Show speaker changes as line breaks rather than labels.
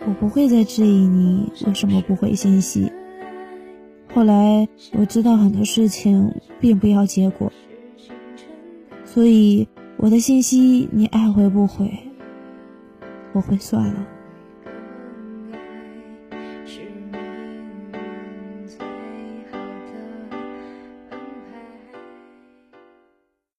我不会再质疑你为什么不回信息。后来我知道很多事情并不要结果，所以我的信息你爱回不回，我会算了。